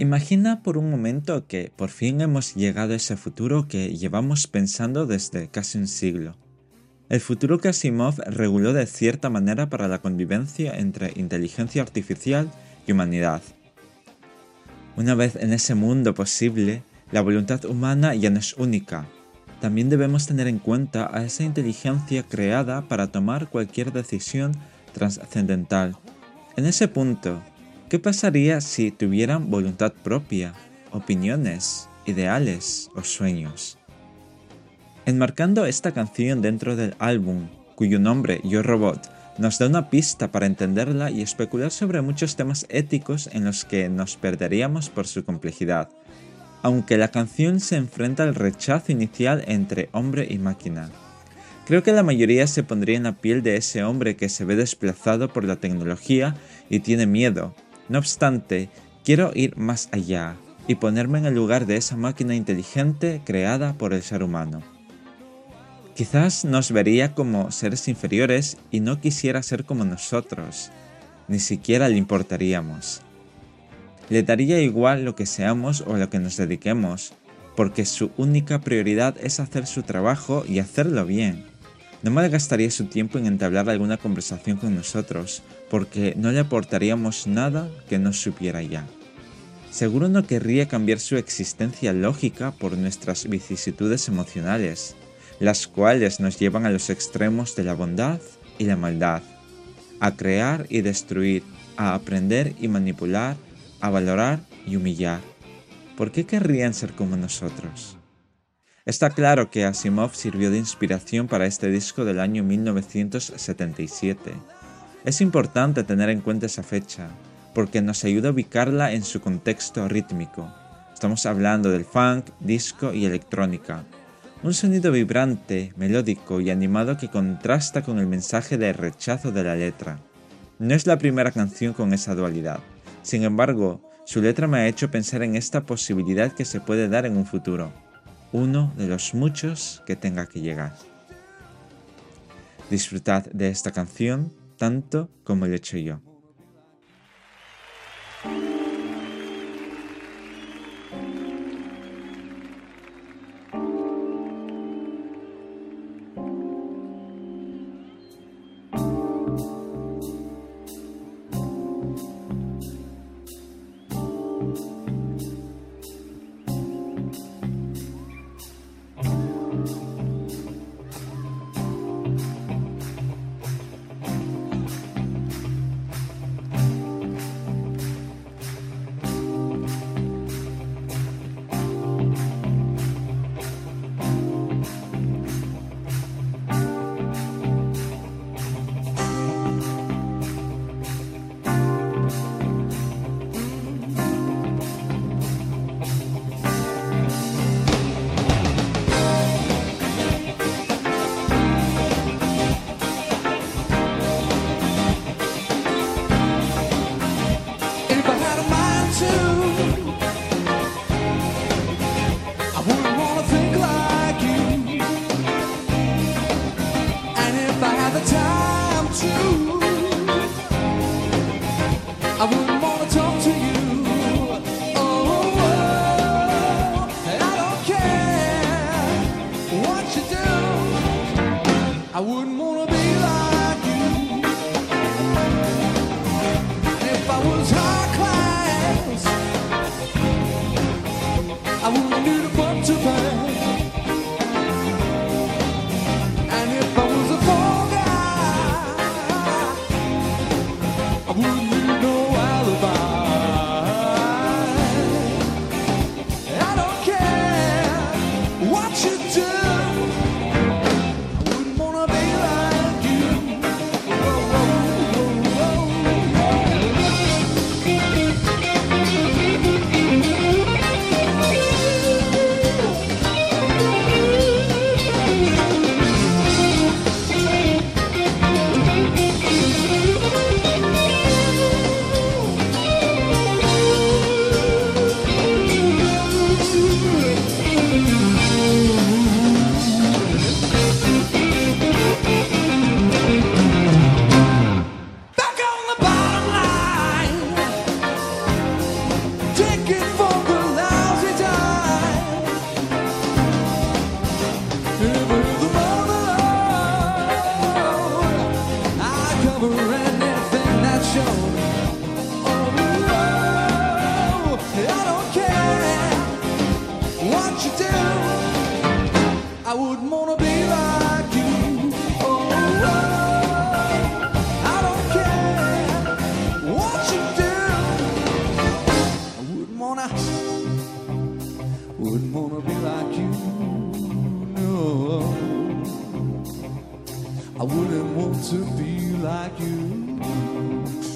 Imagina por un momento que por fin hemos llegado a ese futuro que llevamos pensando desde casi un siglo. El futuro que Asimov reguló de cierta manera para la convivencia entre inteligencia artificial y humanidad. Una vez en ese mundo posible, la voluntad humana ya no es única. También debemos tener en cuenta a esa inteligencia creada para tomar cualquier decisión trascendental. En ese punto, ¿qué pasaría si tuvieran voluntad propia, opiniones, ideales o sueños? Enmarcando esta canción dentro del álbum, cuyo nombre Yo Robot nos da una pista para entenderla y especular sobre muchos temas éticos en los que nos perderíamos por su complejidad, aunque la canción se enfrenta al rechazo inicial entre hombre y máquina. Creo que la mayoría se pondría en la piel de ese hombre que se ve desplazado por la tecnología y tiene miedo. No obstante, quiero ir más allá y ponerme en el lugar de esa máquina inteligente creada por el ser humano. Quizás nos vería como seres inferiores y no quisiera ser como nosotros, ni siquiera le importaríamos. Le daría igual lo que seamos o lo que nos dediquemos, porque su única prioridad es hacer su trabajo y hacerlo bien. No malgastaría su tiempo en entablar alguna conversación con nosotros, porque no le aportaríamos nada que no supiera ya. Seguro no querría cambiar su existencia lógica por nuestras vicisitudes emocionales, las cuales nos llevan a los extremos de la bondad y la maldad, a crear y destruir, a aprender y manipular, a valorar y humillar. ¿Por qué querrían ser como nosotros? Está claro que Asimov sirvió de inspiración para este disco del año 1977. Es importante tener en cuenta esa fecha, porque nos ayuda a ubicarla en su contexto rítmico. Estamos hablando del funk, disco y electrónica, un sonido vibrante, melódico y animado que contrasta con el mensaje de rechazo de la letra. No es la primera canción con esa dualidad. Sin embargo, su letra me ha hecho pensar en esta posibilidad que se puede dar en un futuro, uno de los muchos que tenga que llegar. Disfrutad de esta canción tanto como lo he hecho yo. I would Oh, I don't care what you do. I wouldn't wanna, wouldn't wanna be like you. I wouldn't want to be like you.